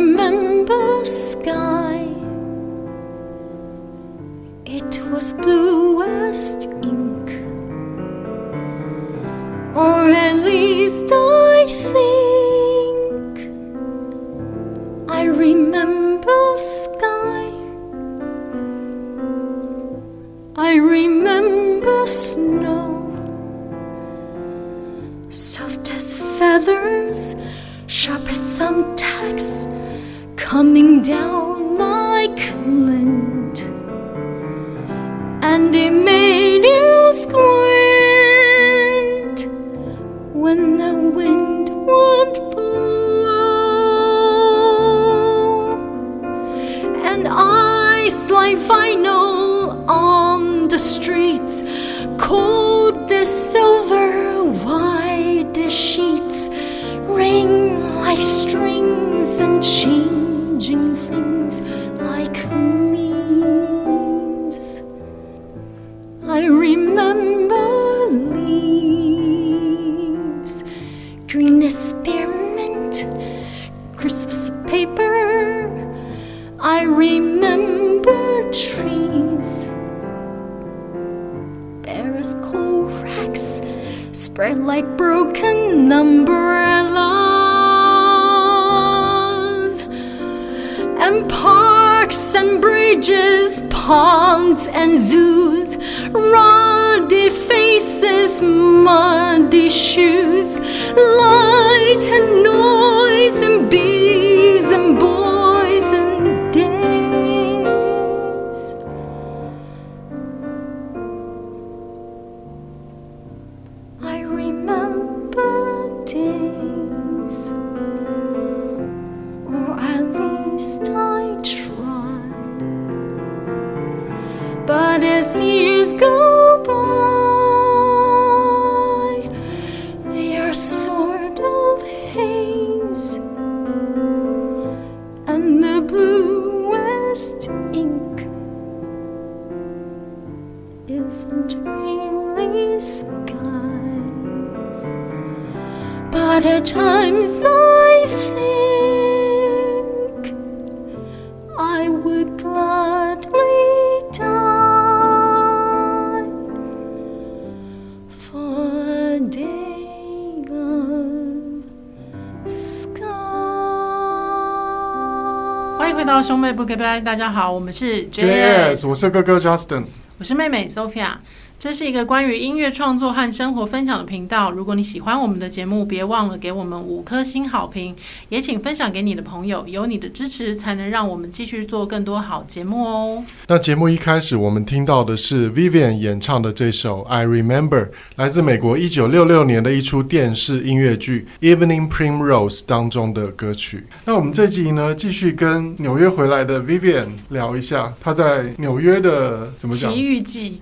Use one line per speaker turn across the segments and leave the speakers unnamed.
remember sky. It was blue as ink, or at least bare as coal racks, spread like broken umbrellas, and parks and bridges, ponds and zoos, ruddy faces, muddy shoes, light and noise, and bees and boys
妹不给拜，大家好，我们是
JS，我是哥哥 Justin。
我是妹妹 Sophia，这是一个关于音乐创作和生活分享的频道。如果你喜欢我们的节目，别忘了给我们五颗星好评，也请分享给你的朋友。有你的支持，才能让我们继续做更多好节目哦。
那节目一开始，我们听到的是 Vivian 演唱的这首《I Remember》，来自美国一九六六年的一出电视音乐剧《Evening Primrose》当中的歌曲。那我们这集呢，继续跟纽约回来的 Vivian 聊一下，她在纽约的怎么讲？
奇遇记。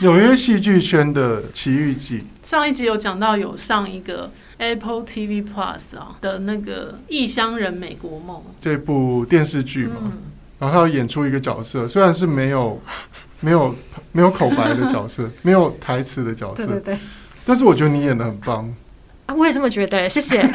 纽约戏剧圈的奇遇记。
上一集有讲到有上一个 Apple TV Plus 啊的那个《异乡人美国梦》
这部电视剧嘛，
嗯、
然后他要演出一个角色，虽然是没有 没有没有口白的角色，没有台词的角色，
对对对，
但是我觉得你演的很棒
啊，我也这么觉得，谢谢。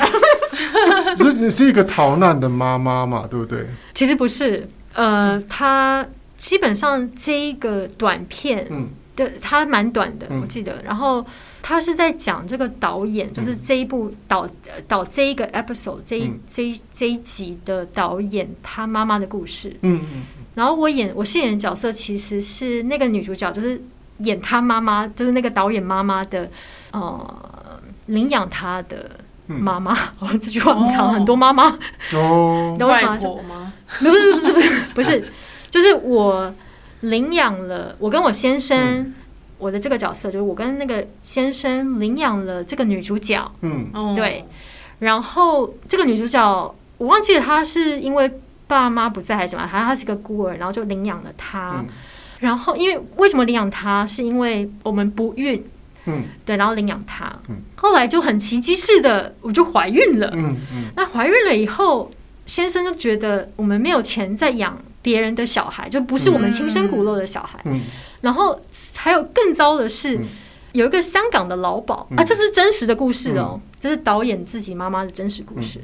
是你是一个逃难的妈妈嘛，对不对？
其实不是，呃，他基本上这一个短片，嗯，对，他蛮短的，我记得。然后他是在讲这个导演，就是这一部导导这一个 episode 这一这一这一集的导演他妈妈的故事，嗯嗯。然后我演我饰演的角色其实是那个女主角，就是演他妈妈，就是那个导演妈妈的，呃，领养他的。妈妈，哦，这句话很长，很多妈妈。
哦，
外婆吗？不是不是不是不是，就是我领养了，我跟我先生，嗯、我的这个角色就是我跟那个先生领养了这个女主角，嗯，对，然后这个女主角我忘记了，她是因为爸妈不在还是什么，好像她是个孤儿，然后就领养了她，嗯、然后因为为什么领养她，是因为我们不孕。嗯，对，然后领养她，嗯，后来就很奇迹似的，我就怀孕了，嗯嗯，那怀孕了以后，先生就觉得我们没有钱再养别人的小孩，就不是我们亲生骨肉的小孩，嗯，然后还有更糟的是，有一个香港的老鸨啊，这是真实的故事哦，这是导演自己妈妈的真实故事，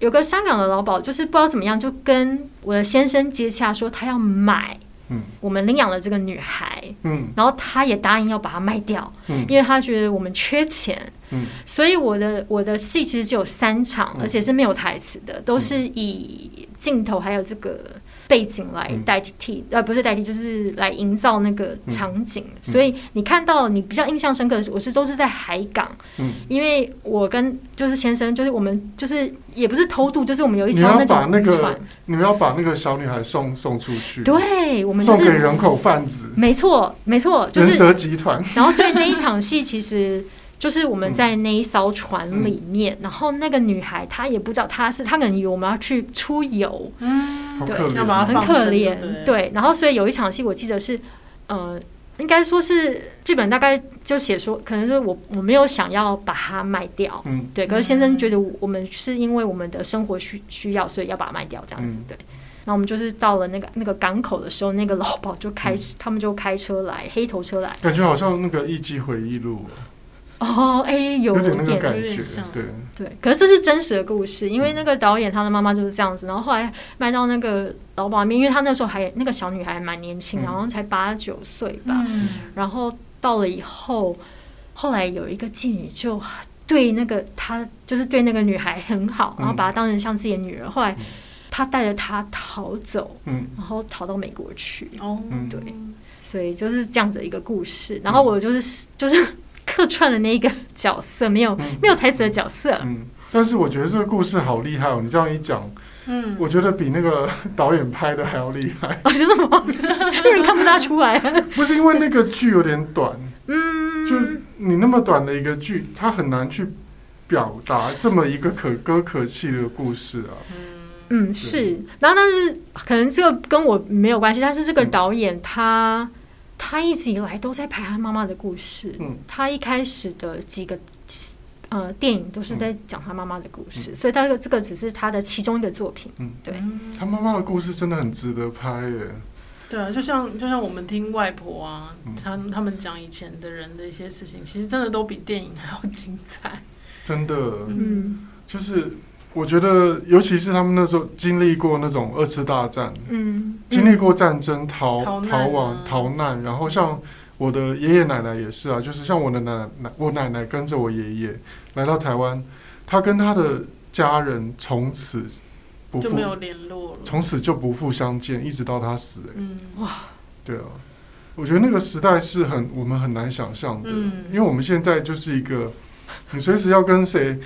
有个香港的老鸨，就是不知道怎么样，就跟我的先生接洽，说他要买，嗯，我们领养了这个女孩，嗯，然后他也答应要把它卖掉，嗯，因为他觉得我们缺钱，嗯，所以我的我的戏其实只有三场，而且是没有台词的，都是以镜头还有这个。背景来代替，呃，不是代替，就是来营造那个场景。所以你看到你比较印象深刻的是，我是都是在海港，嗯，因为我跟就是先生，就是我们就是也不是偷渡，就是我们有一艘那种
那个，你们要把那个小女孩送送出去，
对，我们、就是、
送给人口贩子，
没错，没错，就是
人蛇集团。
然后所以那一场戏其实。就是我们在那一艘船里面，嗯、然后那个女孩她也不知道她是，她可能以为我们要去出游，
嗯，
对，
很
可怜，对。然后所以有一场戏我记得是，呃，应该说是剧本大概就写说，可能是我我没有想要把它卖掉，嗯，对。可是先生觉得我们是因为我们的生活需需要，所以要把它卖掉这样子，对。那、嗯、我们就是到了那个那个港口的时候，那个老鸨就开，嗯、他们就开车来，黑头车来，
感觉好像那个《艺伎回忆录》。
哦，哎，有点
那个感觉，对
对。可是这是真实的故事，因为那个导演他的妈妈就是这样子，然后后来卖到那个劳保那边，因为他那时候还那个小女孩还蛮年轻，好像才八九岁吧。然后到了以后，后来有一个妓女就对那个他就是对那个女孩很好，然后把她当成像自己的女儿。后来他带着她逃走，然后逃到美国去。哦，对，所以就是这样子一个故事。然后我就是就是。客串的那一个角色，没有、嗯、没有台词的角色。
嗯，但是我觉得这个故事好厉害哦！你这样一讲，嗯，我觉得比那个 导演拍的还要厉害。
哦，真的吗？有人看不大出来。
不是因为那个剧有点短，嗯，就是你那么短的一个剧，它很难去表达这么一个可歌可泣的故事啊。
嗯，对是。然后，但是可能这个跟我没有关系，但是这个导演他。嗯他一直以来都在拍他妈妈的故事。嗯，他一开始的几个呃电影都是在讲他妈妈的故事，嗯、所以他这个只是他的其中一个作品。嗯，对，
他妈妈的故事真的很值得拍耶。
对啊，就像就像我们听外婆啊，他他们讲以前的人的一些事情，其实真的都比电影还要精彩。
真的，嗯，就是。我觉得，尤其是他们那时候经历过那种二次大战，嗯，经历过战争，逃逃，逃亡、逃难，然后像我的爷爷奶奶也是啊，就是像我的奶奶，我奶奶跟着我爷爷来到台湾，他跟他的家人从此不复
就没有联络了，
从此就不复相见，一直到他死。嗯，哇，对啊，我觉得那个时代是很我们很难想象的，嗯，因为我们现在就是一个，你随时要跟谁。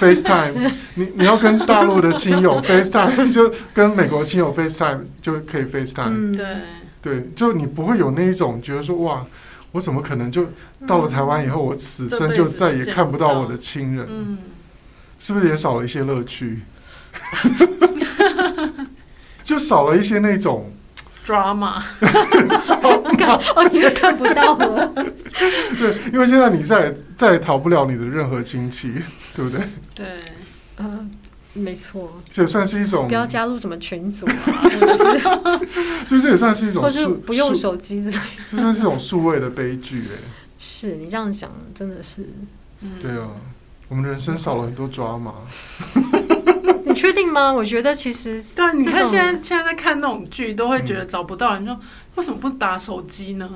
FaceTime，你你要跟大陆的亲友 FaceTime，就跟美国亲友 FaceTime 就可以 FaceTime。嗯，对，对，就你不会有那一种觉得说哇，我怎么可能就到了台湾以后，我此生就再也看不到我的亲人？嗯，是不是也少了一些乐趣？就少了一些那种。
Drama，
哦，你也看不到了。
对，因为现在你再再也逃不了你的任何亲戚，对不对？
对，
嗯，没错。
这也算是一种，
不要加入什么群组啊，
所 以这也算是一种，
或是不用手机之类，
这算是一种数位的悲剧哎。
是你这样想，真的是，
对啊，我们人生少了很多 drama。
你确定吗？我觉得其实
对，你看现在现在在看那种剧，都会觉得找不到人，说为什么不打手机呢？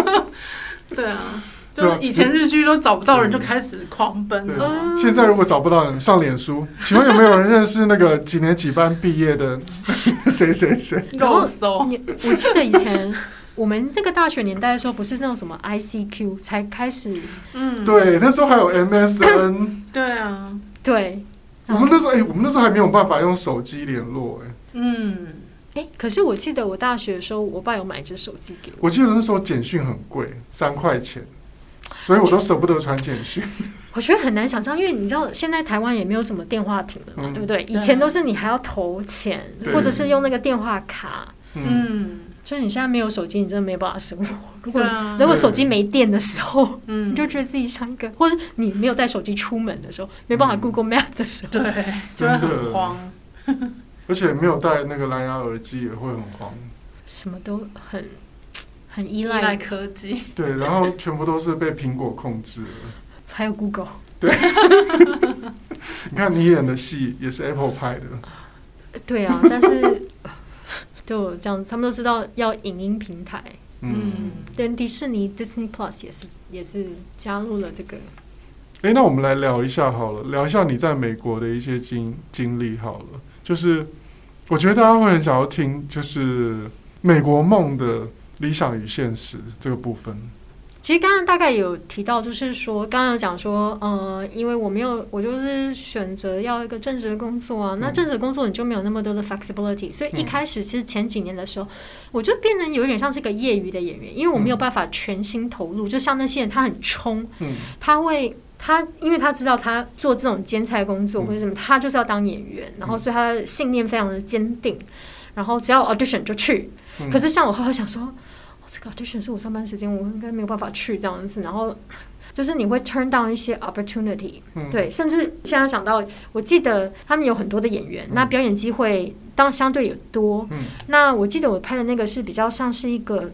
对啊，就以前日剧都找不到人，就开始狂奔了。
现在如果找不到人，上脸书，请问有没有人认识那个几年几班毕业的 谁谁谁？
肉搜。
你我记得以前我们那个大学年代的时候，不是那种什么 ICQ 才开始？
嗯，对，那时候还有 MSN。
对啊，
对。
我们那时候，哎、欸，我们那时候还没有办法用手机联络，哎，
嗯，哎、欸，可是我记得我大学的时候，我爸有买一只手机给我。
我记得那时候简讯很贵，三块钱，所以我都舍不得传简讯。
我觉得很难想象，因为你知道，现在台湾也没有什么电话亭了嘛，嗯、对不对？以前都是你还要投钱，或者是用那个电话卡，嗯。嗯所以你现在没有手机，你真的没有办法生活。如果如果手机没电的时候，嗯，你就觉得自己像一个，或者你没有带手机出门的时候，没办法 Google Map 的时候，
对，就会很慌。
而且没有带那个蓝牙耳机也会很慌。
什么都很很依
赖依赖科技。
对，然后全部都是被苹果控制了。
还有 Google。
对。你看你演的戏也是 Apple 拍的。
对啊，但是就这样子，他们都知道要影音平台。嗯，连迪士尼 Disney Plus 也是也是加入了这个。
哎，那我们来聊一下好了，聊一下你在美国的一些经经历好了。就是我觉得大家会很想要听，就是美国梦的理想与现实这个部分。
其实刚刚大概有提到，就是说，刚刚有讲说，呃，因为我没有，我就是选择要一个正职的工作啊。那正职工作你就没有那么多的 flexibility，所以一开始其实前几年的时候，我就变成有点像是一个业余的演员，因为我没有办法全心投入。就像那些人，他很冲，他会，他因为他知道他做这种兼差工作或者什么，他就是要当演员，然后所以他的信念非常的坚定，然后只要 audition 就去。可是像我后来想说。这个 audition 是我上班时间，我应该没有办法去这样子。然后就是你会 turn down 一些 opportunity，嗯，对，甚至现在想到，我记得他们有很多的演员，嗯，那表演机会当然相对也多。嗯，那我记得我拍的那个是比较像是一个，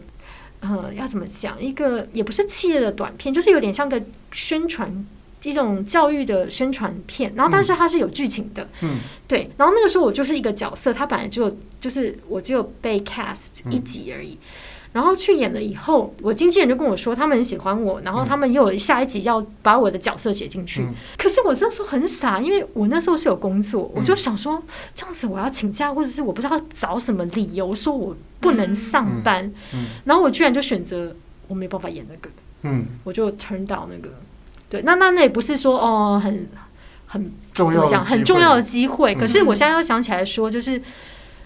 呃，要怎么讲？一个也不是企业的短片，就是有点像个宣传一种教育的宣传片。然后，但是它是有剧情的。嗯，对。然后那个时候我就是一个角色，他本来只有就是我只有被 cast 一集而已。嗯然后去演了以后，我经纪人就跟我说，他们很喜欢我，然后他们又有下一集要把我的角色写进去。嗯、可是我那时候很傻，因为我那时候是有工作，嗯、我就想说这样子我要请假，或者是我不知道找什么理由说我不能上班。然后我居然就选择我没办法演那个，嗯，我就 turn down 那个。对，那那那也不是说哦很很怎么讲很重要的机会，可是我现在又想起来说就是。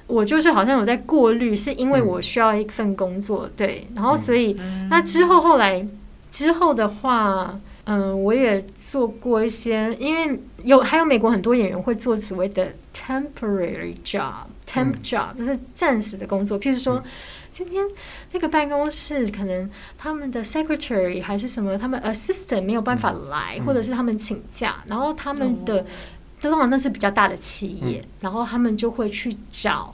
我就是好像有在过滤，是因为我需要一份工作，嗯、对，然后所以、嗯、那之后后来之后的话，嗯，我也做过一些，因为有还有美国很多演员会做所谓的 temporary job，temp job、嗯、就是暂时的工作，譬如说、嗯、今天那个办公室可能他们的 secretary 还是什么，他们 assistant 没有办法来，嗯、或者是他们请假，然后他们的。通常那是比较大的企业，嗯、然后他们就会去找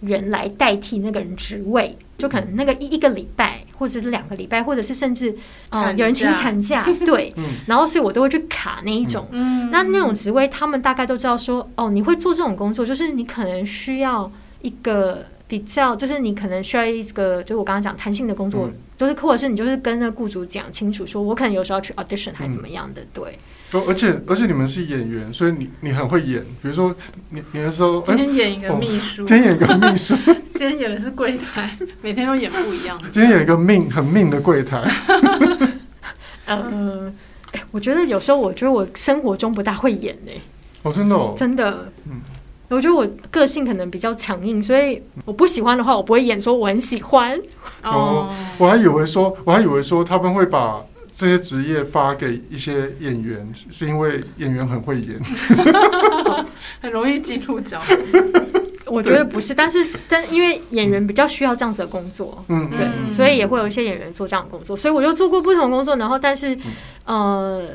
人来代替那个人职位，嗯、就可能那个一一个礼拜，或者是两个礼拜，或者是甚至啊、呃、有人请产假，对，嗯、然后所以我都会去卡那一种。嗯，那那种职位，他们大概都知道说，哦，你会做这种工作，就是你可能需要一个比较，就是你可能需要一个，就是我刚刚讲弹性的工作，嗯、就是或者是你就是跟那个雇主讲清楚，说我可能有时候要去 audition 还是怎么样的，嗯、对。
而且而且你们是演员，所以你你很会演。比如说你你的时候，
今天演一个秘书，
今天演一个秘书，
今天演的是柜台，每天都演不一样。
今天演一个命很命的柜台。
嗯，我觉得有时候我觉得我生活中不大会演呢。
哦，真的哦，
真的。嗯，我觉得我个性可能比较强硬，所以我不喜欢的话，我不会演。说我很喜欢。
哦，我还以为说，我还以为说他们会把。这些职业发给一些演员，是因为演员很会演，
很容易进入角色。
我觉得不是，但是但因为演员比较需要这样子的工作，嗯，对，嗯、所以也会有一些演员做这样的工作。所以我就做过不同工作，然后但是，嗯、呃，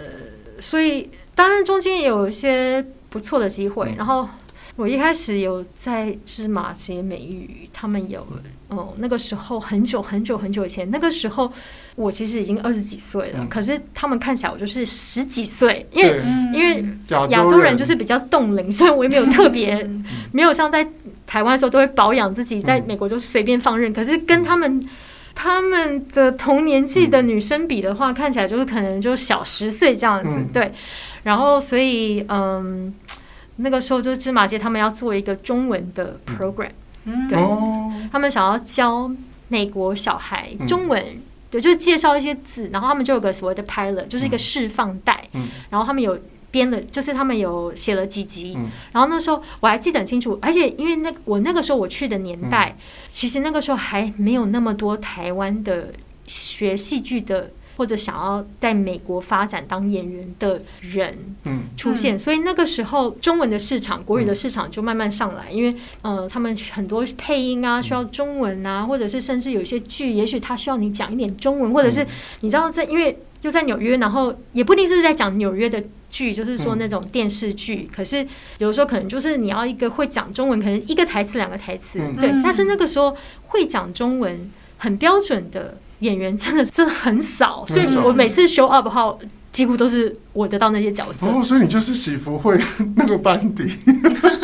所以当然中间也有一些不错的机会。然后我一开始有在芝麻街美语，他们有，哦、嗯，那个时候很久很久很久以前，那个时候。我其实已经二十几岁了，嗯、可是他们看起来我就是十几岁，因为因为亚洲人。就是比较冻龄，所以我也没有特别，没有像在台湾的时候都会保养自己，在美国就随便放任。嗯、可是跟他们他们的同年纪的女生比的话，嗯、看起来就是可能就小十岁这样子，嗯、对。然后所以嗯，那个时候就是芝麻街他们要做一个中文的 program，嗯、对，哦、他们想要教美国小孩中文。对，就是介绍一些字，然后他们就有个所谓的 pilot，就是一个释放带。嗯，然后他们有编了，就是他们有写了几集。嗯，然后那时候我还记得很清楚，而且因为那我那个时候我去的年代，嗯，其实那个时候还没有那么多台湾的学戏剧的。或者想要在美国发展当演员的人，出现，嗯、所以那个时候中文的市场、国语的市场就慢慢上来，嗯、因为呃，他们很多配音啊需要中文啊，或者是甚至有些剧，也许他需要你讲一点中文，或者是你知道在，因为就在纽约，然后也不一定是在讲纽约的剧，就是说那种电视剧，嗯、可是有时候可能就是你要一个会讲中文，可能一个台词两个台词，嗯、对，但是那个时候会讲中文很标准的。演员真的真的很少，所以我每次 show up 后，几乎都是我得到那些角色。
哦，所以你就是喜福会那个班底。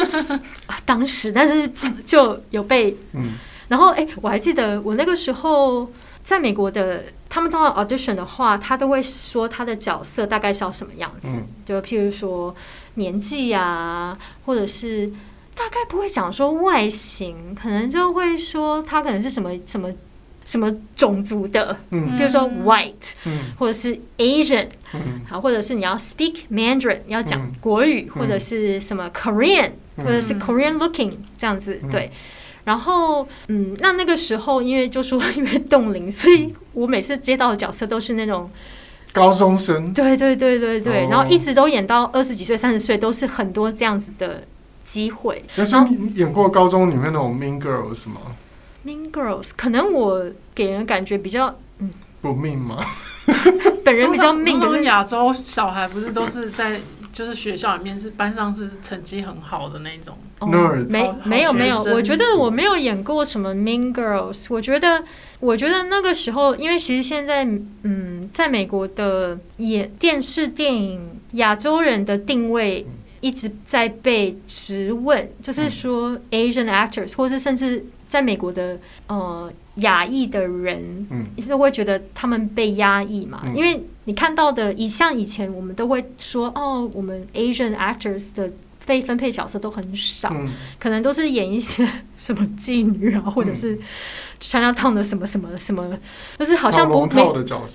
当时，但是就有被嗯，然后哎，我还记得我那个时候在美国的，他们通常 audition 的话，他都会说他的角色大概是要什么样子，嗯、就譬如说年纪呀、啊，或者是大概不会讲说外形，可能就会说他可能是什么什么什么种族的，嗯，比如说 white，嗯，或者是 Asian，嗯，好，或者是你要 speak Mandarin，你要讲国语，嗯、或者是什么 Korean。或者是 Korean looking 这样子，对，然后嗯，那那个时候因为就说 因为冻龄，所以我每次接到的角色都是那种
高中生，
对对对对对，然后一直都演到二十几岁、三十岁，都是很多这样子的机会。
那是你演过高中里面那种 Mean Girls 吗
？Mean Girls 可能我给人感觉比较嗯
不命吗？
本人比较命，
可是亚洲小孩不是都是在。就是学校里面是班上是成绩很好的那种
，Nerds，
没没有没有，我觉得我没有演过什么 Mean Girls。我觉得我觉得那个时候，因为其实现在嗯，在美国的演电视电影亚洲人的定位一直在被质问，就是说 Asian actors，或是甚至在美国的呃。亚裔的人，嗯，都会觉得他们被压抑嘛，嗯、因为你看到的，以像以前我们都会说，哦，我们 Asian actors 的被分配角色都很少，嗯、可能都是演一些什么妓女啊，或者是 Chinatown 的什么什么什么，就是好像不没，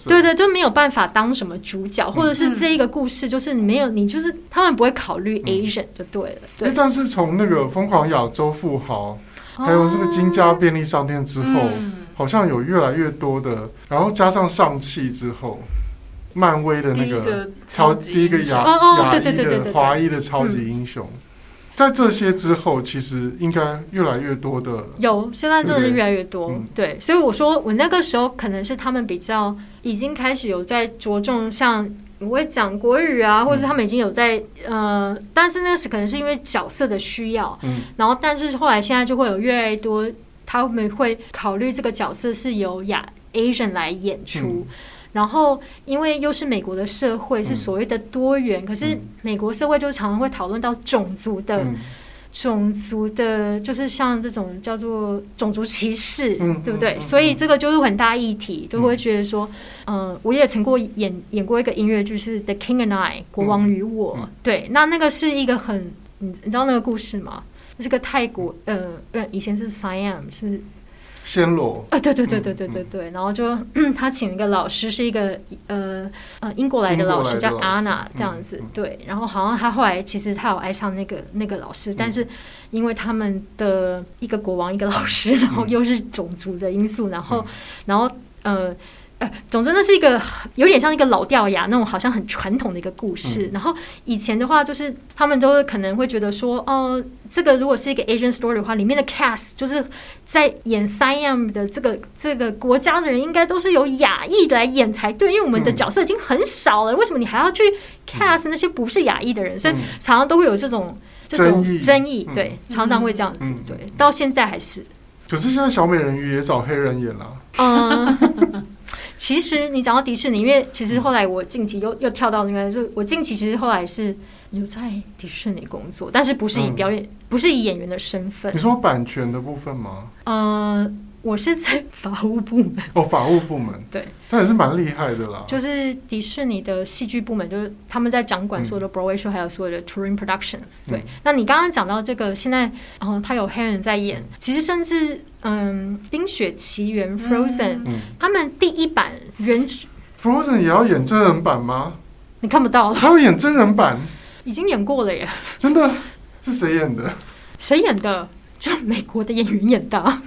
对对，都没有办法当什么主角，嗯、或者是这一个故事就是没有你，就是他们不会考虑 Asian 就对了。嗯、对，
但是从那个疯狂亚洲富豪。还有这个金家便利商店之后，嗯、好像有越来越多的，然后加上上汽之后，漫威的那个超第一个亚亚裔的华裔的超级英雄，在这些之后，其实应该越来越多的
有，现在真的是越来越多，对，所以我说我那个时候可能是他们比较已经开始有在着重像。我会讲国语啊，或者是他们已经有在、嗯、呃，但是那是可能是因为角色的需要，嗯，然后但是后来现在就会有越来越多，他们会考虑这个角色是由亚 Asian 来演出，嗯、然后因为又是美国的社会是所谓的多元，嗯、可是美国社会就常常会讨论到种族的。嗯种族的，就是像这种叫做种族歧视，嗯、对不对？嗯嗯嗯、所以这个就是很大议题，就会觉得说，嗯、呃，我也曾过演演过一个音乐剧，是《The King and I》国王与我，对，那那个是一个很，你你知道那个故事吗？是个泰国，呃，不，以前是 Siam 是。
暹罗
啊，对对对对对对对，然后就 他请一个老师，是一个呃呃英国来的老师，叫安娜这样子，对，然后好像他后来其实他有爱上那个那个老师，但是因为他们的一个国王一个老师，然后又是种族的因素，然后然后呃。呃，总之那是一个有点像一个老掉牙那种，好像很传统的一个故事。嗯、然后以前的话，就是他们都可能会觉得说，哦、呃，这个如果是一个 Asian story 的话，里面的 cast 就是在演 Siam 的这个这个国家的人，应该都是由亚裔来演才对，因为我们的角色已经很少了，为什么你还要去 cast 那些不是亚裔的人？所以常常都会有这种这种争议，对，常常会这样子，对，到现在还是。
可是现在小美人鱼也找黑人演了，
嗯。其实你讲到迪士尼，因为其实后来我近期又又跳到那边，就我近期其实后来是留在迪士尼工作，但是不是以表演，嗯、不是以演员的身份。
你说版权的部分吗？
呃，我是在 法务部门。
哦，法务部门。
对，
那也是蛮厉害的啦。
就是迪士尼的戏剧部门，就是他们在掌管所有的 Broadway show，还有所有的 Touring Productions。对，嗯、那你刚刚讲到这个，现在，然、呃、他有黑人在演，其实甚至。嗯，《冰雪奇缘》Frozen，嗯，他们第一版原
Frozen 也要演真人版吗？
你看不到了，
还要演真人版，
已经演过了耶！
真的是谁演的？
谁演的？就美国的演员演的。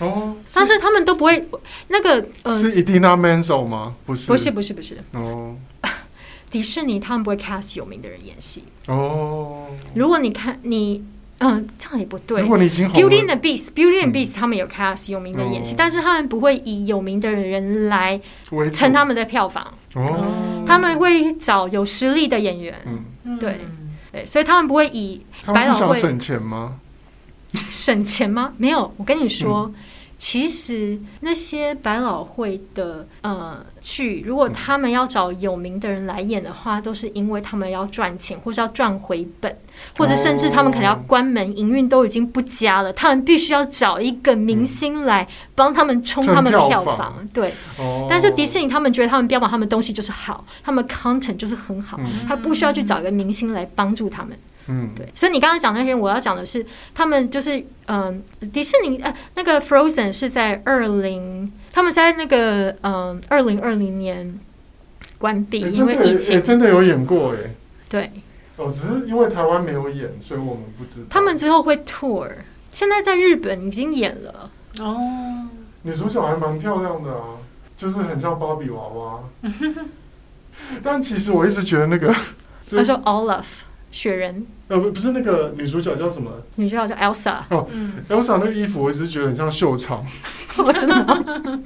哦，但是他们都不会那个呃，
是 Edina Menzel 吗？不是，
不是，不是，不是。哦，迪士尼他们不会 cast 有名的人演戏。哦，如果你看你。嗯，这样也不对。
如果你已经
Beauty and the Beast，Beauty and Beast，他们有 cast 有名的演戏，但是他们不会以有名的人来撑他们的票房。哦，他们会找有实力的演员。嗯，对对，所以他们不会以百老汇。
他们是想省钱吗？
省钱吗？没有，我跟你说，其实那些百老汇的呃剧，如果他们要找有名的人来演的话，都是因为他们要赚钱，或是要赚回本，或者甚至他们可能要关门营运都已经不佳了，他们必须要找一个明星来帮他们冲他们的票房。对，但是迪士尼他们觉得他们标榜他们东西就是好，他们 content 就是很好，他不需要去找一个明星来帮助他们。嗯，对，所以你刚刚讲那些，我要讲的是，他们就是，嗯、呃，迪士尼，呃，那个 Frozen 是在二零，他们在那个，嗯，二零二零年关闭，欸、因为疫情、欸，
真的有演过，哎，
对，
哦，只是因为台湾没有演，所以我们不知道。
他们之后会 tour，现在在日本已经演了，哦，
女主角还蛮漂亮的啊，就是很像芭比娃娃，但其实我一直觉得那个，
他说 Olaf 雪人。
呃不不是那个女主角叫什么？
女主角叫 Elsa。
哦，嗯，Elsa 那个衣服我一直觉得很像秀场。
我 真的吗？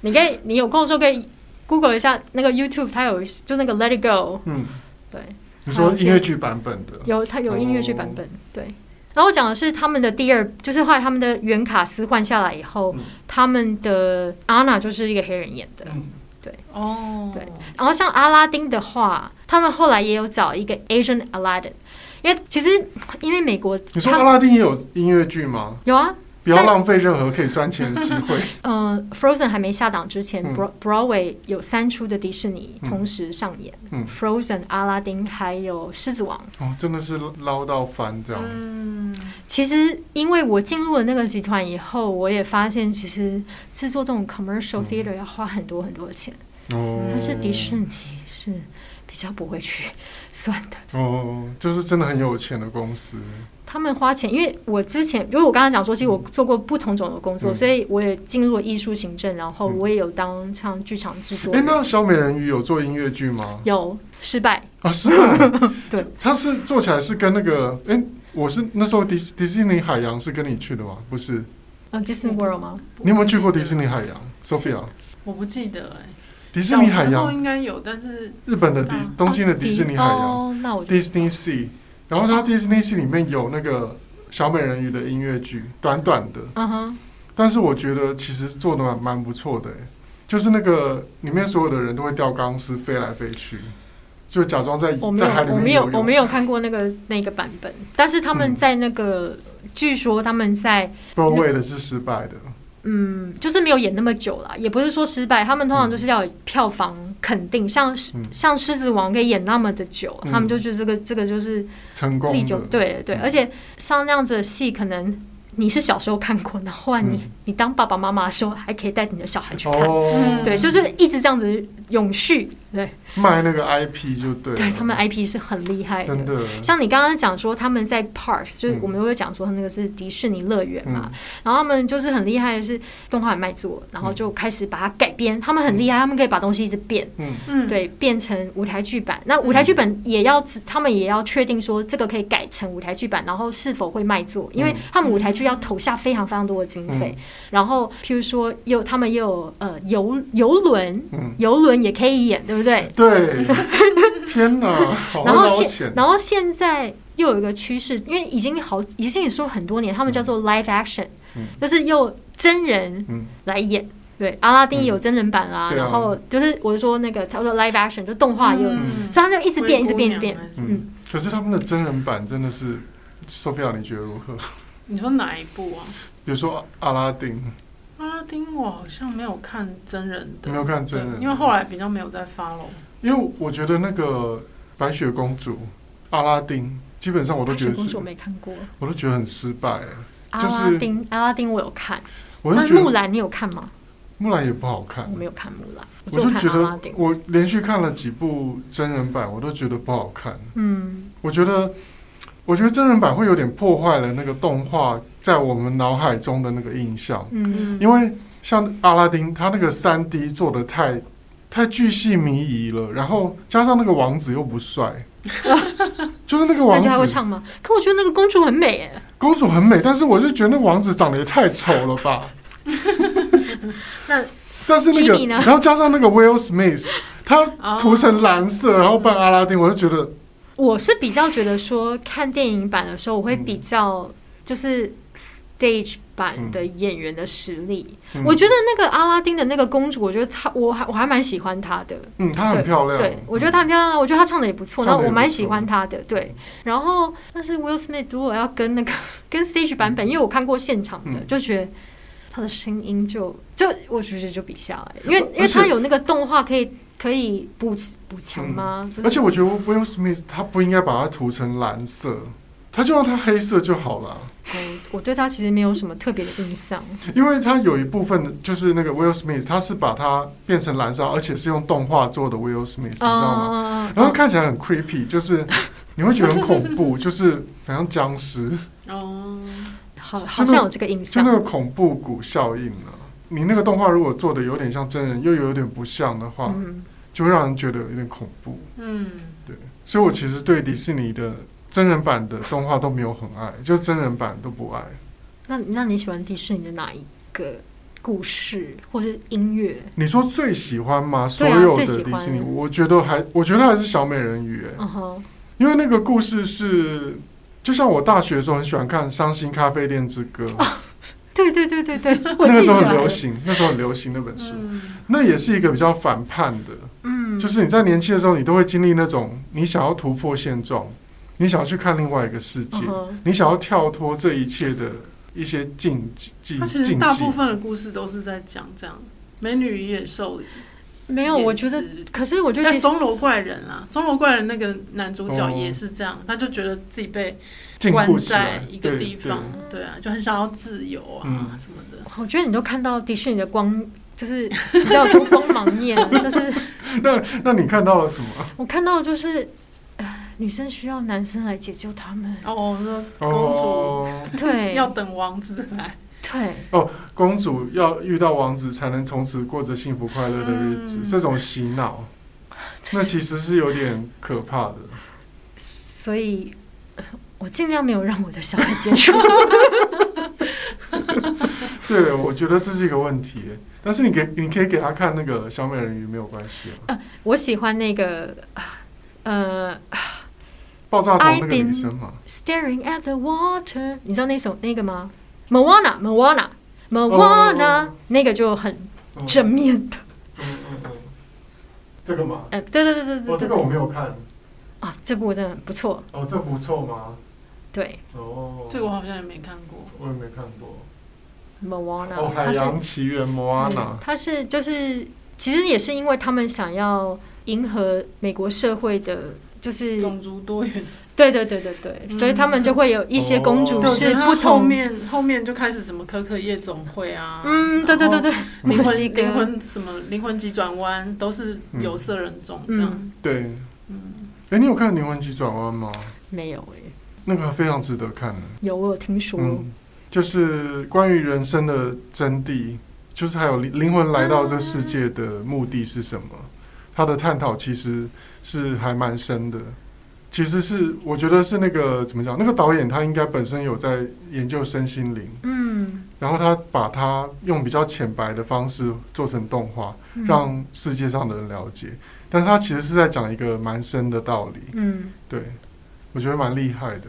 你可以，你有空的时候可以 Google 一下那个 YouTube，它有就那个 Let It Go。嗯，对。
你说音乐剧版本的？
有，它有音乐剧版本。对。然后我讲的是他们的第二，就是后来他们的原卡司换下来以后，嗯、他们的 Anna 就是一个黑人演的。嗯对。哦，对，然后像阿拉丁的话，他们后来也有找一个 Asian Aladdin，因为其实因为美国，
你说阿拉丁也有音乐剧吗？
有啊，
不要浪费任何可以赚钱的机会。
嗯、呃、，Frozen 还没下档之前、嗯、，Broadway 有三出的迪士尼同时上演，Frozen、阿拉丁还有狮子王。
哦，真的是捞到翻这样。
嗯，其实因为我进入了那个集团以后，我也发现其实制作这种 commercial theater 要花很多很多的钱。哦、嗯，但是迪士尼是比较不会去算的。
哦，就是真的很有钱的公司。
他们花钱，因为我之前，因为我刚刚讲说，其实我做过不同种的工作，嗯、所以我也进入了艺术行政，然后我也有当唱剧场制作。哎、
嗯，那小美人鱼有做音乐剧吗？
有，失败
啊，失败。对，他是做起来是跟那个，哎，我是那时候迪迪士尼海洋是跟你去的吗？不是，
啊，Disney World 吗？
你有没有去过迪士尼海洋，Sophia？
我不记得哎、欸。
迪士尼海洋
应该有，但是
日本的迪东京的迪士尼海洋，Disney Sea，然后它 Disney Sea 里面有那个。小美人鱼的音乐剧，短短的，嗯哼，但是我觉得其实做的蛮蛮不错的，就是那个里面所有的人都会吊钢丝飞来飞去，就假装在在海里面游泳。我没有，
我没有看过那个那个版本，但是他们在那个，嗯、据说他们在
Broadway 的是失败的。
嗯，就是没有演那么久了，也不是说失败。他们通常就是要有票房肯定，嗯、像像《狮子王》可以演那么的久，嗯、他们就觉得这个这个就是
成功
历久。对对，嗯、而且像那样子的戏，可能你是小时候看过，然后你、嗯、你当爸爸妈妈的时候，还可以带你的小孩去看。哦、对，就是一直这样子永续。对，
卖那个 IP 就对，
对他们 IP 是很厉害的。
真的，
像你刚刚讲说他们在 Parks，就是我们会讲说那个是迪士尼乐园嘛，然后他们就是很厉害的是动画卖座，然后就开始把它改编。他们很厉害，他们可以把东西一直变，嗯嗯，对，变成舞台剧版。那舞台剧本也要，他们也要确定说这个可以改成舞台剧版，然后是否会卖座，因为他们舞台剧要投下非常非常多的经费。然后譬如说，又他们又有呃游游轮，游轮也可以演，对不对？
对对，天哪！
然后现然后现在又有一个趋势，因为已经好已经也说很多年，他们叫做 live action，就是用真人来演。对，阿拉丁也有真人版啦，然后就是我就说那个他说 live action 就动画又，所以他们就一直变，一直变，一直变。
嗯，可是他们的真人版真的是，Sophia，你觉得如何？
你说哪一部啊？
比如说阿拉丁。
阿拉丁我好像没有看真人的，
没有看真人，
因为后来比较没有再 follow。
因为我觉得那个白雪公主、阿拉丁，基本上我都觉得是，
公主没看过，
我都觉得很失败。
阿拉丁，阿拉丁我有看，那木兰你有看吗？
木兰也不好看，
我没有看木兰，
我就觉得我连续看了几部真人版，我都觉得不好看。嗯，我觉得，我觉得真人版会有点破坏了那个动画在我们脑海中的那个印象。嗯，因为像阿拉丁，他那个三 D 做的太。太巨细靡遗了，然后加上那个王子又不帅，就是那个王子还
会唱吗？可我觉得那个公主很美耶，
公主很美，但是我就觉得那个王子长得也太丑了吧。
那
但是那个，然后加上那个 Will Smith，他涂成蓝色，然后扮阿拉丁，我就觉得，
我是比较觉得说看电影版的时候，我会比较就是。Stage 版的演员的实力。
嗯、
我觉得那个阿拉丁的那个公主，我觉得她，我还我还蛮喜欢她的。
嗯，她很漂亮。
对，我觉得她很漂亮，我觉得她唱的也不错，然后我蛮喜欢她的。
嗯、
对，然后但是 Will Smith 如果要跟那个 跟 stage 版本，因为我看过现场的，就觉得他的声音就就我觉得就比下来，因为因为他有那个动画可以。可以补补强吗？
嗯？而且我觉得 Will Smith 他不应该把它涂成蓝色，他就让他黑色就好了。
我我对他其实没有什么特别的印象，
因为他有一部分就是那个 Will Smith，他是把它变成蓝色，而且是用动画做的 Will Smith，你知道吗？然后看起来很 creepy，就是你会觉得很恐怖，就是好像僵尸
哦，好，好像有这个印象，
就那个恐怖谷效应了。你那个动画如果做的有点像真人，又有点不像的话，嗯、就会让人觉得有点恐怖。嗯，对，所以我其实对迪士尼的真人版的动画都没有很爱，就真人版都不爱。
那那你喜欢迪士尼的哪一个故事或是音乐？
你说最喜欢吗？所有的迪士尼，我觉得还我觉得还是小美人鱼。哎、uh，huh. 因为那个故事是，就像我大学的时候很喜欢看《伤心咖啡店之歌》。Uh.
对对对对对，
那个时候很流行，那时候很流行那本书，嗯、那也是一个比较反叛的，嗯，就是你在年轻的时候，你都会经历那种你想要突破现状，你想要去看另外一个世界，嗯、你想要跳脱这一切的一些禁忌。
它其实大部分的故事都是在讲这样，美女与野兽里。
没有，我觉得，可是我觉得
钟楼怪人啊，钟楼怪人那个男主角也是这样，哦、他就觉得自己被关在一个地方，对，啊，就很想要自由啊、嗯、什么的。
我觉得你都看到迪士尼的光，就是 比较多光芒面，就是。
那那你看到了什么？
我看到就是，呃，女生需要男生来解救他们。
哦，说公主、哦、
对，
要等王子来。
对
哦，公主要遇到王子才能从此过着幸福快乐的日子，嗯、这种洗脑，那其实是有点可怕的。
所以，我尽量没有让我的小孩接触。
对，我觉得这是一个问题。但是你给你可以给他看那个小美人鱼没有关系啊。
呃，我喜欢那个呃，
爆炸头那个女生嘛。
Staring at the water，你知道那首那个吗？Moana，Moana，Moana，那个就很正面的。
嗯嗯嗯，这个吗？
哎，对对对对对，
这个我没有看。
啊，这部真的不错。
哦，这不错吗？
对。
哦，这个我好像也没看过。
我也没看过。
Moana，
哦，海洋奇缘 Moana，
它是就是其实也是因为他们想要迎合美国社会的，就是
种族多元。
对对对对对，所以他们就会有一些公主是不同。
后面后面就开始什么可可夜总会啊，
嗯，对对对对，
灵魂灵魂什么灵魂急转弯都是有色人种这样。
对，嗯，哎，你有看灵魂急转弯吗？
没有哎，
那个非常值得看。
有，我有听说，
就是关于人生的真谛，就是还有灵灵魂来到这世界的目的是什么？他的探讨其实是还蛮深的。其实是我觉得是那个怎么讲？那个导演他应该本身有在研究身心灵，嗯，然后他把它用比较浅白的方式做成动画，嗯、让世界上的人了解。但是他其实是在讲一个蛮深的道理，嗯，对，我觉得蛮厉害的。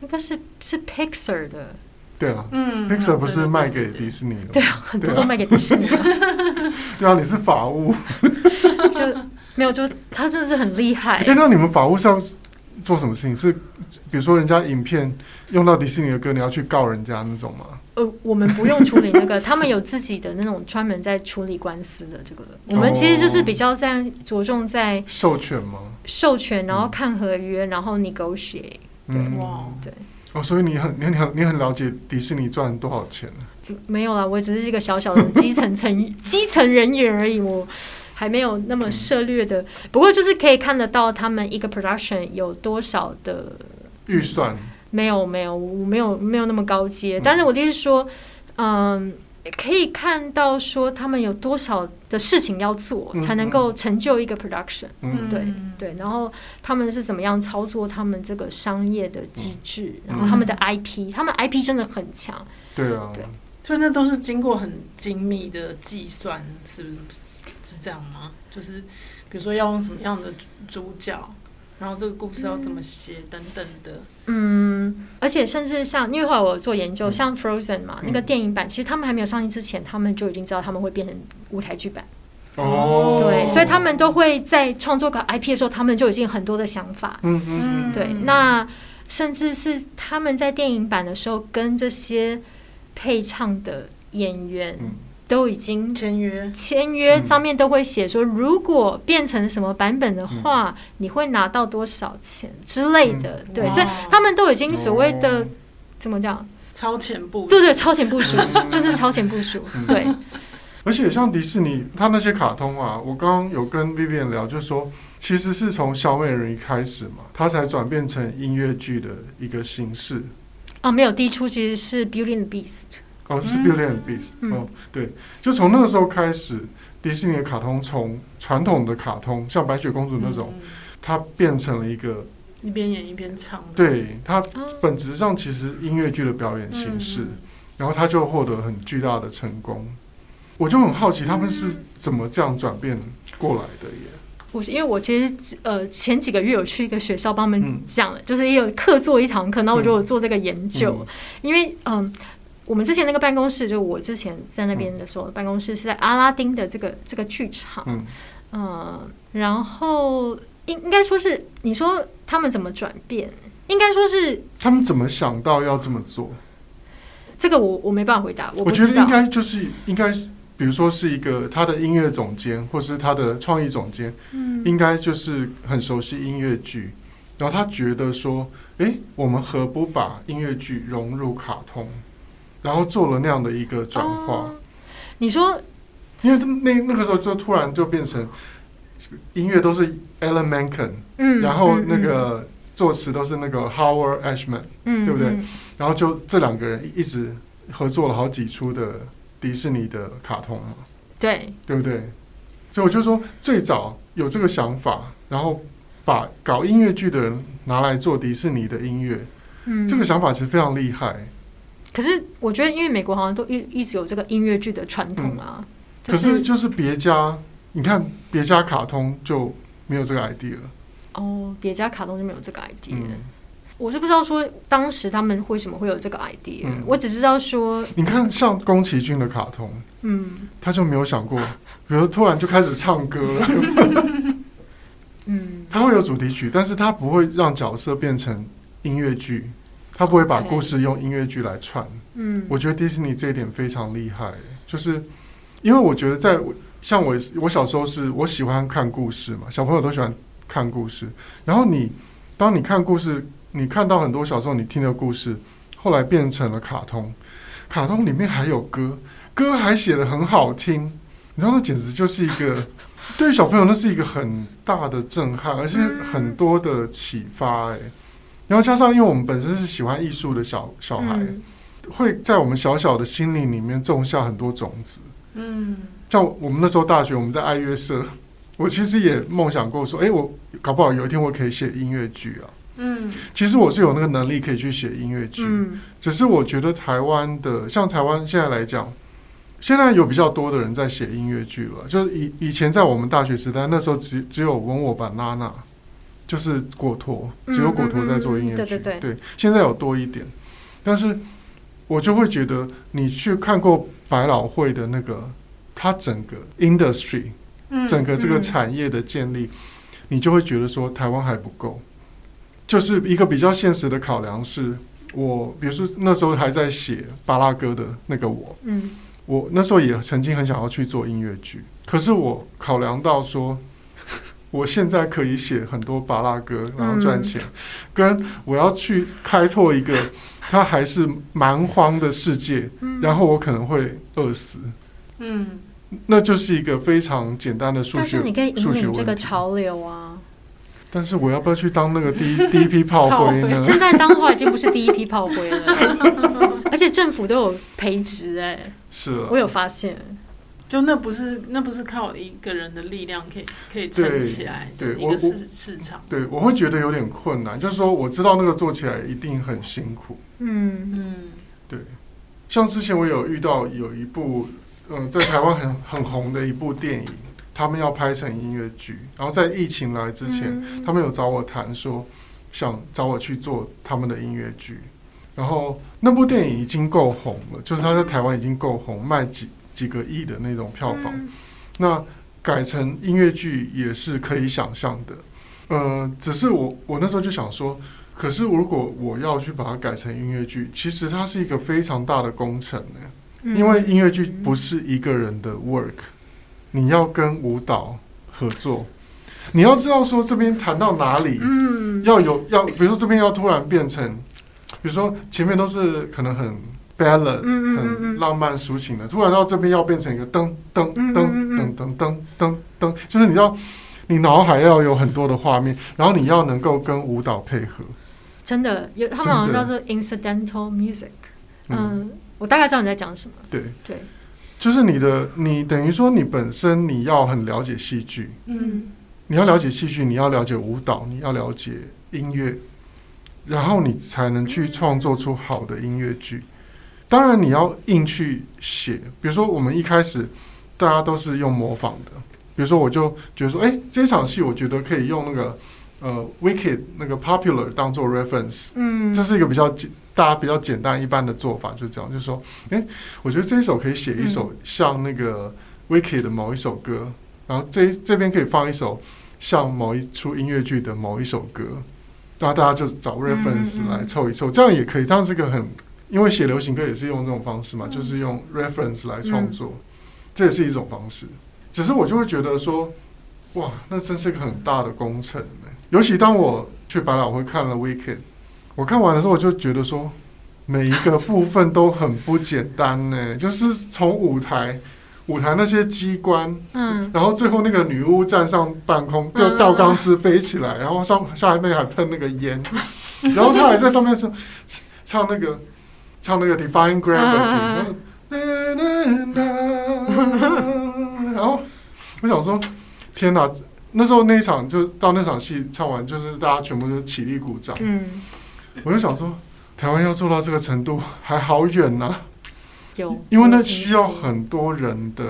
那个是是 Pixar 的，
对啊，嗯，Pixar 不是卖给迪士尼的，
对啊，很多都卖给迪士尼。
对啊，你是法务。
就没有，就他真的是很厉害。
哎，那你们法务是要做什么事情？是比如说人家影片用到迪士尼的歌，你要去告人家那种吗？
呃，我们不用处理那个，他们有自己的那种专门在处理官司的这个。我们其实就是比较在着重在
授权吗？
授权，然后看合约，然后 negotiate。对，哇，对。
哦，所以你很你很你很了解迪士尼赚多少钱？
没有啦，我只是一个小小的基层层 基层人员而已，我。还没有那么涉猎的，不过就是可以看得到他们一个 production 有多少的
预算。
没有没有，我没有没有那么高阶。但是我的意思是说，嗯，可以看到说他们有多少的事情要做，才能够成就一个 production。嗯，对对。然后他们是怎么样操作他们这个商业的机制，然后他们的 IP，他们 IP 真的很强。
对啊，
对，所以那都是经过很精密的计算，是不是？是这样吗？就是比如说要用什么样的主角，然后这个故事要怎么写等等的。
嗯，而且甚至像，因为后来我做研究，嗯、像 Frozen 嘛，嗯、那个电影版，其实他们还没有上映之前，他们就已经知道他们会变成舞台剧版。
哦，
对，所以他们都会在创作个 IP 的时候，他们就已经有很多的想法。
嗯嗯嗯，
对，那甚至是他们在电影版的时候，跟这些配唱的演员。嗯都已经签约，签约上面都会写说，如果变成什么版本的话，嗯、你会拿到多少钱之类的。嗯、对，所以他们都已经所谓的、哦、怎么讲？
超前部署，
对对，超前部署，就是超前部署。对。
而且像迪士尼，他那些卡通啊，我刚刚有跟 Vivian 聊，就说其实是从小美人鱼开始嘛，它才转变成音乐剧的一个形式。
啊，没有，第一出其实是 Beauty and the Beast。
哦，是 Beauty and Beast。哦，对，就从那个时候开始，迪士尼的卡通从传统的卡通，像白雪公主那种，嗯、它变成了一个
一边演一边唱。
对，它本质上其实音乐剧的表演形式，嗯、然后它就获得很巨大的成功。我就很好奇，他们是怎么这样转变过来的耶？
我是因为我其实呃前几个月有去一个学校帮他们讲就是也有课做一堂课，然后我就有做这个研究，嗯、因为嗯。呃我们之前那个办公室，就我之前在那边的时候，办公室是在阿拉丁的这个这个剧场，嗯、呃，然后应应该说是你说他们怎么转变，应该说是
他们怎么想到要这么做？
这个我我没办法回答。我，
我觉得应该就是应该，比如说是一个他的音乐总监，或是他的创意总监，嗯，应该就是很熟悉音乐剧，然后他觉得说，哎，我们何不把音乐剧融入卡通？然后做了那样的一个转化，哦、
你说，
因为那那个时候就突然就变成音乐都是 Alan Menken，嗯，然后那个作词都是那个 Howard Ashman，嗯，对不对？嗯、然后就这两个人一直合作了好几出的迪士尼的卡通嘛，
对，
对不对？所以我就说，最早有这个想法，然后把搞音乐剧的人拿来做迪士尼的音乐，嗯，这个想法其实非常厉害。
可是我觉得，因为美国好像都一一直有这个音乐剧的传统啊。
可是就是别家，你看别家卡通就没有这个 idea。
哦，别家卡通就没有这个 idea。我是不知道说当时他们为什么会有这个 idea。我只知道说，
你看像宫崎骏的卡通，嗯，他就没有想过，比如突然就开始唱歌了。嗯，他会有主题曲，但是他不会让角色变成音乐剧。他不会把故事用音乐剧来串，嗯，我觉得迪士尼这一点非常厉害，就是因为我觉得在像我我小时候是我喜欢看故事嘛，小朋友都喜欢看故事，然后你当你看故事，你看到很多小时候你听的故事，后来变成了卡通，卡通里面还有歌，歌还写的很好听，你知道那简直就是一个对于小朋友那是一个很大的震撼，而且很多的启发，哎。然后加上，因为我们本身是喜欢艺术的小小孩，嗯、会在我们小小的心灵里面种下很多种子。嗯，像我们那时候大学，我们在爱乐社，我其实也梦想过说，哎，我搞不好有一天我可以写音乐剧啊。嗯，其实我是有那个能力可以去写音乐剧，嗯、只是我觉得台湾的，像台湾现在来讲，现在有比较多的人在写音乐剧了。就是以以前在我们大学时代，那时候只只有文我版娜娜。就是果陀，只有果陀在做音乐剧。对对对，对，现在有多一点，但是我就会觉得，你去看过百老汇的那个，它整个 industry，整个这个产业的建立，你就会觉得说台湾还不够。就是一个比较现实的考量是，我比如说那时候还在写巴拉歌的那个我，嗯，我那时候也曾经很想要去做音乐剧，可是我考量到说。我现在可以写很多巴拉歌，然后赚钱，嗯、跟我要去开拓一个它还是蛮荒的世界，嗯、然后我可能会饿死。嗯，那就是一个非常简单的数学。但是你可以引领这个潮流啊。但是我要不要去当那个第一 第一批炮灰呢？
现在当的话已经不是第一批炮灰了，而且政府都有培植哎。
是了，
我有发现。
就那不是那不是靠一个人的力量可以可以撑起来的一个市市场。
对，我会觉得有点困难。就是说，我知道那个做起来一定很辛苦。嗯嗯，对。像之前我有遇到有一部，嗯、呃，在台湾很很红的一部电影，他们要拍成音乐剧，然后在疫情来之前，他们有找我谈说，想找我去做他们的音乐剧。然后那部电影已经够红了，就是他在台湾已经够红，卖几几个亿的那种票房。那改成音乐剧也是可以想象的。呃，只是我我那时候就想说，可是如果我要去把它改成音乐剧，其实它是一个非常大的工程呢。因为音乐剧不是一个人的 work，你要跟舞蹈合作，你要知道说这边谈到哪里，嗯，要有要，比如说这边要突然变成，比如说前面都是可能很 ballad，很浪漫抒情的，突然到这边要变成一个噔噔噔噔噔噔噔噔，就是你要你脑海要有很多的画面，然后你要能够跟舞蹈配合。
真的有，他们好像叫做 incidental music，嗯。我大概知道你在讲什么。
对对，就是你的，你等于说你本身你要很了解戏剧，嗯，你要了解戏剧，你要了解舞蹈，你要了解音乐，然后你才能去创作出好的音乐剧。当然，你要硬去写，比如说我们一开始大家都是用模仿的，比如说我就觉得说，哎，这场戏我觉得可以用那个呃，Wicked 那个 Popular 当做 reference，嗯，这是一个比较简。大家比较简单一般的做法就是这样，就是说，诶，我觉得这一首可以写一首像那个 Wicked 的某一首歌，然后这这边可以放一首像某一出音乐剧的某一首歌，然后大家就找 reference 来凑一凑，这样也可以。这样是个很，因为写流行歌也是用这种方式嘛，就是用 reference 来创作，这也是一种方式。只是我就会觉得说，哇，那真是个很大的工程呢。尤其当我去百老汇看了 Weekend。我看完的时候，我就觉得说，每一个部分都很不简单呢。就是从舞台，舞台那些机关，嗯，然后最后那个女巫站上半空，吊吊钢丝飞起来，然后上下面还喷那个烟，然后他还在上面 唱唱那个唱那个 Defying Gravity，然后我想说，天哪！那时候那一场就到那场戏唱完，就是大家全部都起立鼓掌，嗯。我就想说，台湾要做到这个程度还好远呢、啊。有，因为那需要很多人的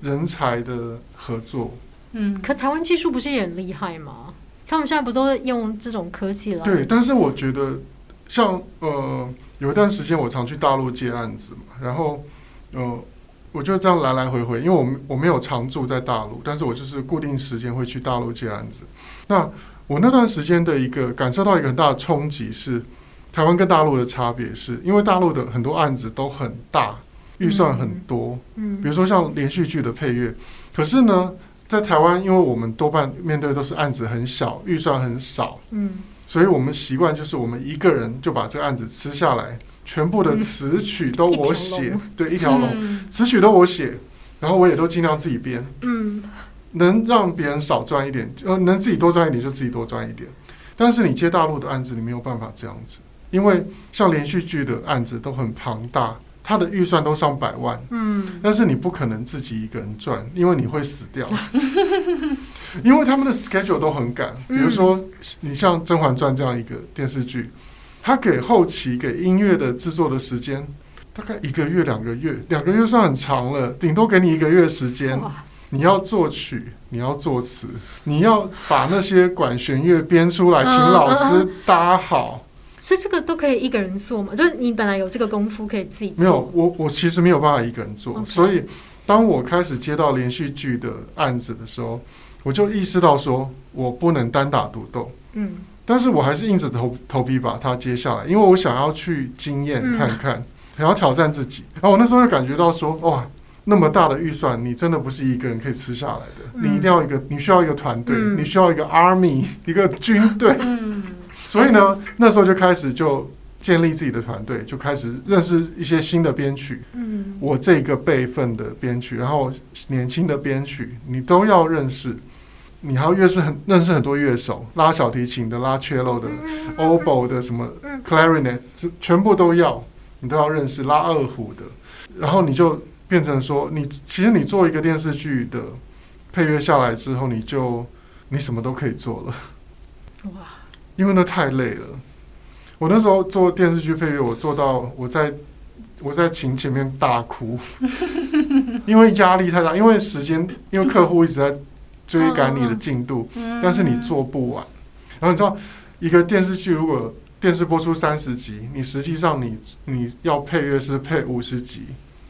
人才的合作。
嗯，可台湾技术不是也很厉害吗？他们现在不都用这种科技了？
对，但是我觉得，像呃，有一段时间我常去大陆接案子嘛，然后呃，我就这样来来回回，因为我我没有常住在大陆，但是我就是固定时间会去大陆接案子。那我那段时间的一个感受到一个很大的冲击是，台湾跟大陆的差别是，因为大陆的很多案子都很大，预算很多，嗯，比如说像连续剧的配乐，可是呢，在台湾，因为我们多半面对的都是案子很小，预算很少，嗯，所以我们习惯就是我们一个人就把这个案子吃下来，全部的词曲都我写，对，一条龙，词曲都我写，然后我也都尽量自己编，嗯。能让别人少赚一点，呃，能自己多赚一点就自己多赚一点。但是你接大陆的案子，你没有办法这样子，因为像连续剧的案子都很庞大，它的预算都上百万。嗯。但是你不可能自己一个人赚，因为你会死掉。因为他们的 schedule 都很赶，比如说你像《甄嬛传》这样一个电视剧，他给后期给音乐的制作的时间大概一个月、两个月，两个月算很长了，顶多给你一个月时间。你要作曲，你要作词，你要把那些管弦乐编出来，请老师搭好。
所以这个都可以一个人做嘛？就是你本来有这个功夫可以自己做。
没有，我我其实没有办法一个人做。所以当我开始接到连续剧的案子的时候，我就意识到说我不能单打独斗。嗯，但是我还是硬着头头皮把它接下来，因为我想要去经验看看，嗯、想要挑战自己。然后我那时候就感觉到说，哇。那么大的预算，你真的不是一个人可以吃下来的。嗯、你一定要一个，你需要一个团队，嗯、你需要一个 army，一个军队。嗯、所以呢，那时候就开始就建立自己的团队，就开始认识一些新的编曲。嗯，我这个辈分的编曲，然后年轻的编曲，你都要认识。你还要越是很认识很多乐手，拉小提琴的，拉 cello 的、嗯、oboe 的，什么 clarinet，全部都要，你都要认识。拉二胡的，然后你就。变成说，你其实你做一个电视剧的配乐下来之后，你就你什么都可以做了。哇！因为那太累了。我那时候做电视剧配乐，我做到我在我在琴前面大哭，因为压力太大，因为时间，因为客户一直在追赶你的进度，但是你做不完。然后你知道，一个电视剧如果电视播出三十集，你实际上你你要配乐是配五十集，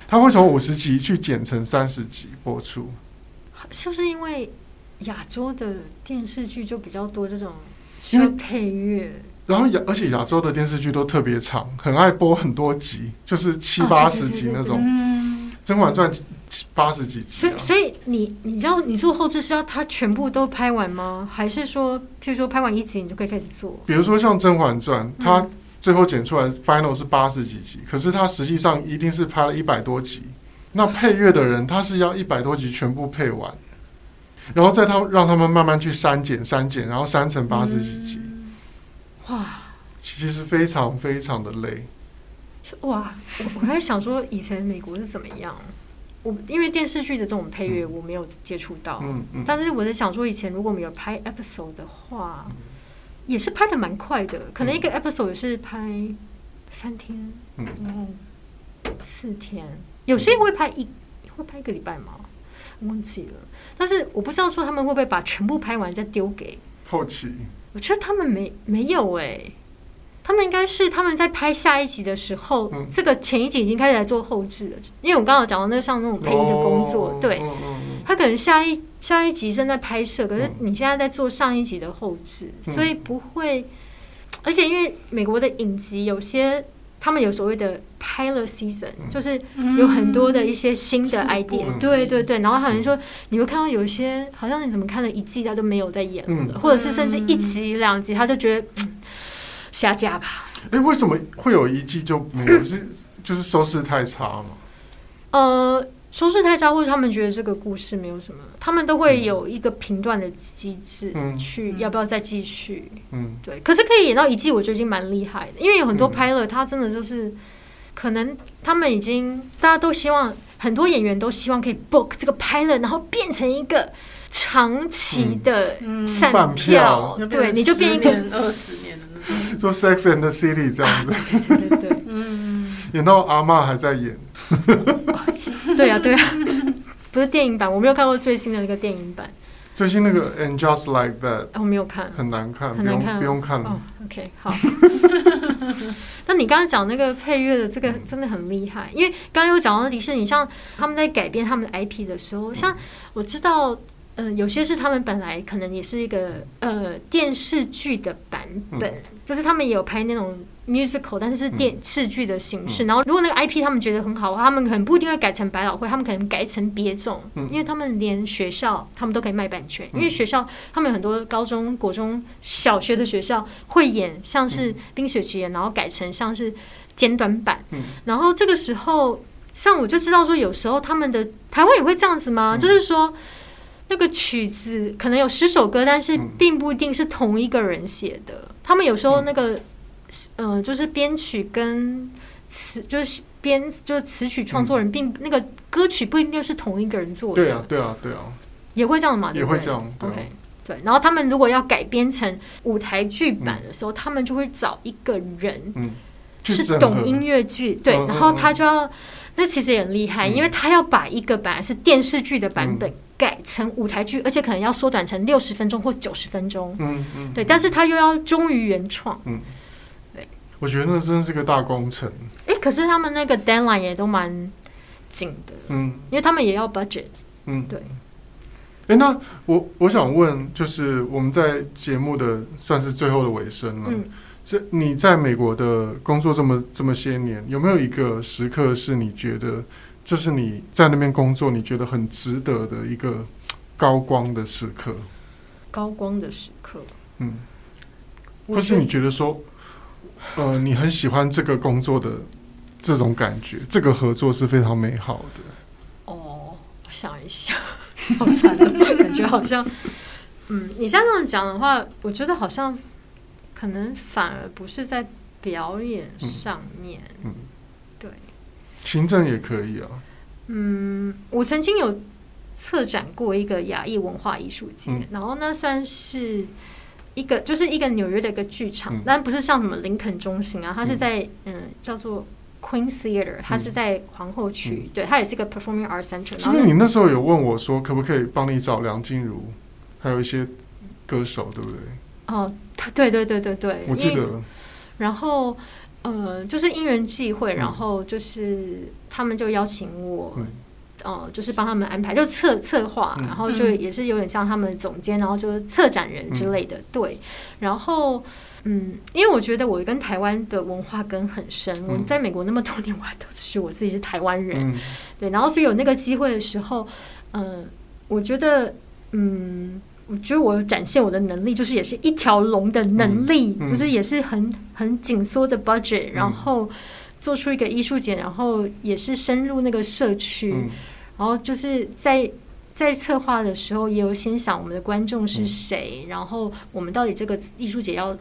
他会从五十集去剪成三十集播出，
是不是因为亚洲的电视剧就比较多这种需要配乐？
然后亚而且亚洲的电视剧都特别长，很爱播很多集，就是七八十集那种。《甄嬛传》八十几集。
所以所以你你知道你做后置是要它全部都拍完吗？还是说，譬如说拍完一集你就可以开始做？
比如说像《甄嬛传》，它最后剪出来 final 是八十几集，可是它实际上一定是拍了一百多集。那配乐的人他是要一百多集全部配完，然后再他让他们慢慢去删减删减，然后删成八十几集。哇，其实非常非常的累。
哇，我我还想说以前美国是怎么样？我因为电视剧的这种配乐我没有接触到，嗯嗯，但是我在想说以前如果我们有拍 episode 的话，也是拍的蛮快的，可能一个 episode 也是拍三天，嗯，然后四天，有些会拍一会拍一个礼拜吗？忘记了，但是我不知道说他们会不会把全部拍完再丢给
后期。
我觉得他们没没有哎、欸，他们应该是他们在拍下一集的时候，嗯、这个前一集已经开始来做后置了。因为我刚刚讲到那像那种配音的工作，哦、对，嗯嗯、他可能下一下一集正在拍摄，可是你现在在做上一集的后置，嗯、所以不会。而且因为美国的影集有些。他们有所谓的 pilot season，就是有很多的一些新的 idea，嗯、对对对。然后好像说，你会看到有一些，好像你怎么看了一季，他都没有在演了，嗯、或者是甚至一集两集，他就觉得下架吧。
哎，为什么会有一季就没有？是就是收视太差吗？
呃。收视太差，或者他们觉得这个故事没有什么，他们都会有一个评断的机制，去要不要再继续。嗯，对。可是可以演到一季，我觉得已经蛮厉害的，因为有很多 pilot，他真的就是可能他们已经大家都希望，很多演员都希望可以 book 这个 pilot，然后变成一个长期的饭票。对，你就变一个
二十年的那种，
做 Sex and the City 这样子。
对对对对对，嗯，
演到阿嬷还在演。
对啊，对啊，不是电影版，我没有看过最新的那个电影版。
最新那个《And Just Like That》，
我没有看，
很难看，很难看，不用看了。
OK，好。那你刚刚讲那个配乐的这个真的很厉害，因为刚刚有讲到迪士尼，像他们在改编他们的 IP 的时候，像我知道。嗯、呃，有些是他们本来可能也是一个呃电视剧的版本，嗯、就是他们也有拍那种 musical，但是是电视剧的形式。嗯、然后如果那个 IP 他们觉得很好的话，他们可能不一定会改成百老汇，他们可能改成别种，嗯、因为他们连学校他们都可以卖版权，嗯、因为学校他们有很多高中国中小学的学校会演像是冰雪奇缘，然后改成像是简短版。嗯、然后这个时候，像我就知道说，有时候他们的台湾也会这样子吗？嗯、就是说。那个曲子可能有十首歌，但是并不一定是同一个人写的。嗯、他们有时候那个，嗯、呃，就是编曲跟词，就是编就是词曲创作人并，嗯、那个歌曲不一定是同一个人做的。
对啊，对啊，对啊，
也会这样嘛？
也会这样。
对，okay, 对。然后他们如果要改编成舞台剧版的时候，嗯、他们就会找一个人，嗯，是懂音乐剧，对，然后他就要，那其实也很厉害，嗯、因为他要把一个本来是电视剧的版本。嗯改成舞台剧，而且可能要缩短成六十分钟或九十分钟。嗯嗯，对，但是他又要忠于原创。嗯，对，
我觉得那真的是个大工程。
哎，可是他们那个 deadline 也都蛮紧的。嗯，因为他们也要 budget。嗯，对。
哎，那我我想问，就是我们在节目的算是最后的尾声了。嗯，这你在美国的工作这么这么些年，有没有一个时刻是你觉得？这是你在那边工作，你觉得很值得的一个高光的时刻。
高光的时刻，嗯，
或是你觉得说，呃，你很喜欢这个工作的这种感觉，这个合作是非常美好的。
哦，我想一下，好惨的感觉，好像，嗯，你像这样讲的话，我觉得好像可能反而不是在表演上面，嗯。嗯
行政也可以啊。
嗯，我曾经有策展过一个亚裔文化艺术节，嗯、然后呢算是一个，就是一个纽约的一个剧场，嗯、但不是像什么林肯中心啊，它是在嗯，嗯叫做 Queen Theater，它是在皇后区，嗯、对，它也是一个 Performing Arts Center。
是不是你那时候有问我说，可不可以帮你找梁静茹，还有一些歌手，对不对？
哦，对对对对对，
我记得。
然后，呃，就是因缘际会，然后就是他们就邀请我。嗯哦、呃，就是帮他们安排，就策策划，然后就也是有点像他们总监，然后就是策展人之类的，嗯、对。然后，嗯，因为我觉得我跟台湾的文化根很深，嗯、我在美国那么多年，我还都是我自己是台湾人，嗯、对。然后，所以有那个机会的时候，嗯、呃，我觉得，嗯，我觉得我展现我的能力，就是也是一条龙的能力，嗯嗯、就是也是很很紧缩的 budget，然后。做出一个艺术节，然后也是深入那个社区，嗯、然后就是在在策划的时候，也有先想我们的观众是谁，嗯、然后我们到底这个艺术节要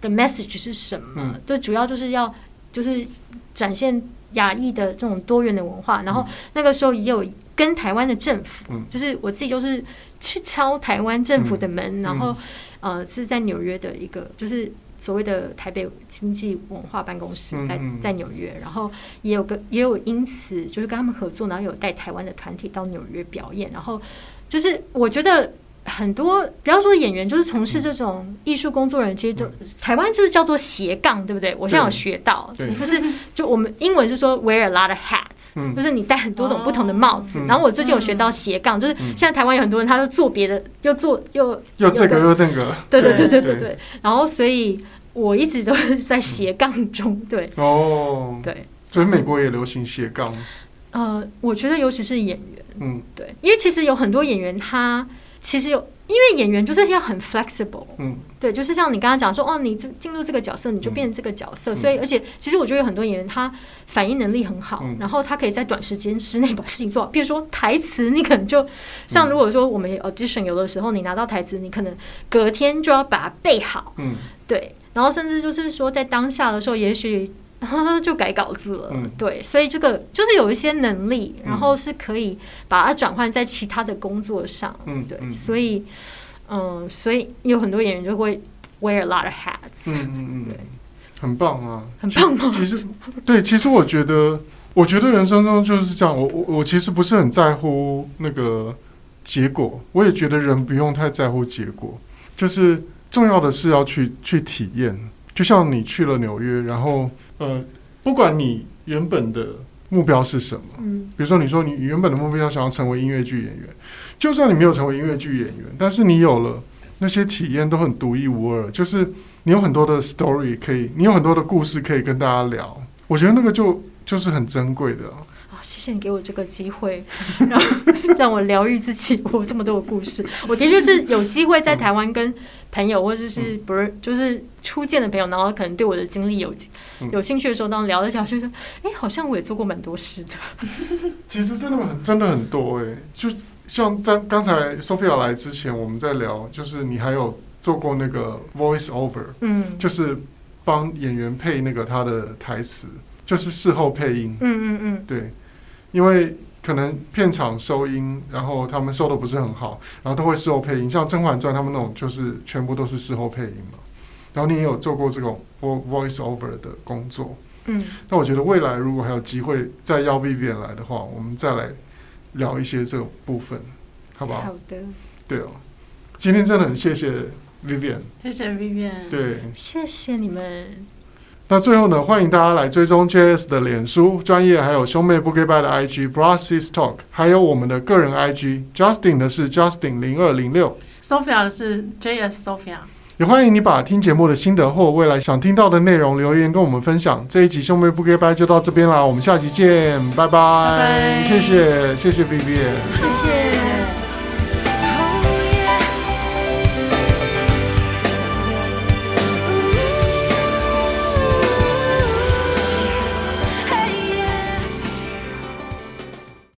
的 message 是什么？就、嗯、主要就是要就是展现亚裔的这种多元的文化。然后那个时候也有跟台湾的政府，嗯、就是我自己就是去敲台湾政府的门，嗯、然后呃是在纽约的一个就是。所谓的台北经济文化办公室在在纽约，然后也有个也有因此就是跟他们合作，然后有带台湾的团体到纽约表演，然后就是我觉得很多不要说演员，就是从事这种艺术工作人，其实都台湾就是叫做斜杠，对不对？我现在有学到，就是就我们英文是说 wear a lot of hats，就是你戴很多种不同的帽子。然后我最近有学到斜杠，就是现在台湾有很多人，他就做别的，又做又
又这个又那个，
对对对对对。对。然后所以。我一直都是在斜杠中，对。
哦，
对，
所以美国也流行斜杠。
呃，我觉得尤其是演员，嗯，对，因为其实有很多演员，他其实有，因为演员就是要很 flexible，嗯，对，就是像你刚刚讲说，哦，你这进入这个角色，你就变成这个角色，所以而且其实我觉得有很多演员他反应能力很好，然后他可以在短时间之内把事情做。好。比如说台词，你可能就像如果说我们 audition 有的时候你拿到台词，你可能隔天就要把它背好，嗯，对。然后甚至就是说，在当下的时候，也许 就改稿子了。嗯、对，所以这个就是有一些能力，然后是可以把它转换在其他的工作上。嗯，对，所以，嗯，所以有很多演员就会 wear a lot of hats。嗯嗯嗯，对，
很棒啊，
很棒啊？
其实，对，其实我觉得，我觉得人生中就是这样。我我我其实不是很在乎那个结果，我也觉得人不用太在乎结果，就是。重要的是要去去体验，就像你去了纽约，然后呃，不管你原本的目标是什么，嗯，比如说你说你原本的目标想要成为音乐剧演员，就算你没有成为音乐剧演员，但是你有了那些体验都很独一无二，就是你有很多的 story 可以，你有很多的故事可以跟大家聊，我觉得那个就就是很珍贵的。
啊谢谢你给我这个机会，让 让我疗愈自己。我这么多的故事，我的确是有机会在台湾跟朋友，或者是不是就是初见的朋友，然后可能对我的经历有有兴趣的时候，当聊了下去，说，哎，好像我也做过蛮多事的。
其实真的很真的很多哎，就像在刚才 Sophia 来之前，我们在聊，就是你还有做过那个 voice over，嗯，就是帮演员配那个他的台词，就是事后配音，嗯嗯嗯，对。因为可能片场收音，然后他们收的不是很好，然后都会事后配音。像《甄嬛传》他们那种，就是全部都是事后配音嘛。然后你也有做过这种 voice over 的工作，嗯。那我觉得未来如果还有机会再邀 Vivian 来的话，我们再来聊一些这个部分，好不好？
好的。
对哦，今天真的很谢谢 Vivian，
谢谢 Vivian，
对，
谢谢你们。
那最后呢，欢迎大家来追踪 JS 的脸书专业，还有兄妹不 goodbye 的 IG Bro Sis Talk，还有我们的个人 IG Justin 的是 Justin 零二零六
，Sophia 的是 JS Sophia。
也欢迎你把听节目的心得或未来想听到的内容留言跟我们分享。这一集兄妹不 goodbye 就到这边啦，我们下集见，拜拜，拜拜谢谢谢谢 Vivian。